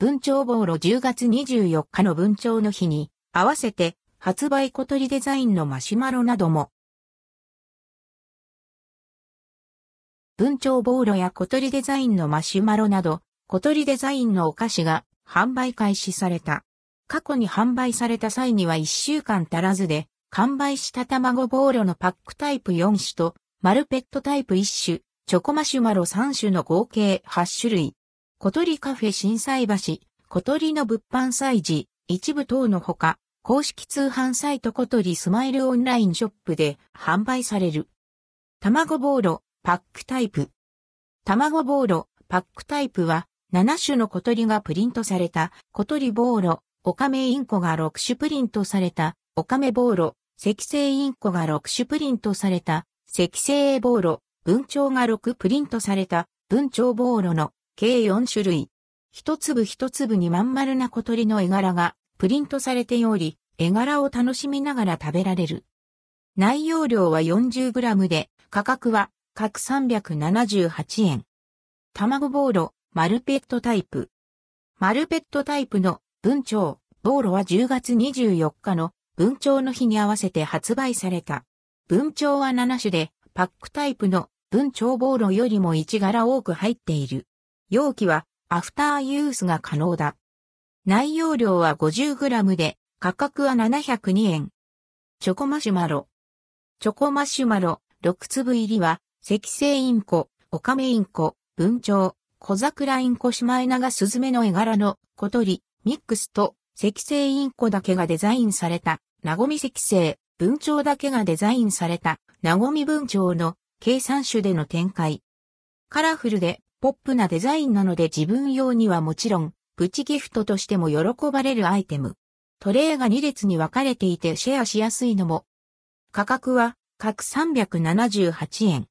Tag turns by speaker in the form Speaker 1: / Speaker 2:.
Speaker 1: 文鳥ボーロ10月24日の文鳥の日に合わせて発売小鳥デザインのマシュマロなども。文鳥ボーロや小鳥デザインのマシュマロなど、小鳥デザインのお菓子が販売開始された。過去に販売された際には1週間足らずで、完売した卵ボーロのパックタイプ4種と、マルペットタイプ1種、チョコマシュマロ3種の合計8種類。小鳥カフェ震災橋、小鳥の物販祭事、一部等のほか、公式通販サイト小鳥スマイルオンラインショップで販売される。卵ボーロ、パックタイプ。卵ボーロ、パックタイプは、7種の小鳥がプリントされた、小鳥ボーロ、オカメインコが6種プリントされた、オカメボーロ、赤星インコが6種プリントされた、赤星ボーロ、文鳥が6プリントされた、文鳥ボーロの計4種類。一粒一粒にまん丸な小鳥の絵柄がプリントされており、絵柄を楽しみながら食べられる。内容量は 40g で、価格は各378円。卵ボーロ、マルペットタイプ。マルペットタイプの文鳥、ボーロは10月24日の文鳥の日に合わせて発売された。文鳥は7種で、パックタイプの文鳥ボーロよりも1柄多く入っている。容器はアフターユースが可能だ。内容量は 50g で価格は702円。チョコマシュマロ。チョコマシュマロ6粒入りは赤星インコ、オカメインコ、文鳥、小桜インコシマエナガスズメの絵柄の小鳥、ミックスと赤星インコだけがデザインされた、ナゴミ赤星、文鳥だけがデザインされた、ナゴミ文鳥の計3種での展開。カラフルでポップなデザインなので自分用にはもちろん、プチギフトとしても喜ばれるアイテム。トレイが2列に分かれていてシェアしやすいのも。価格は各378円。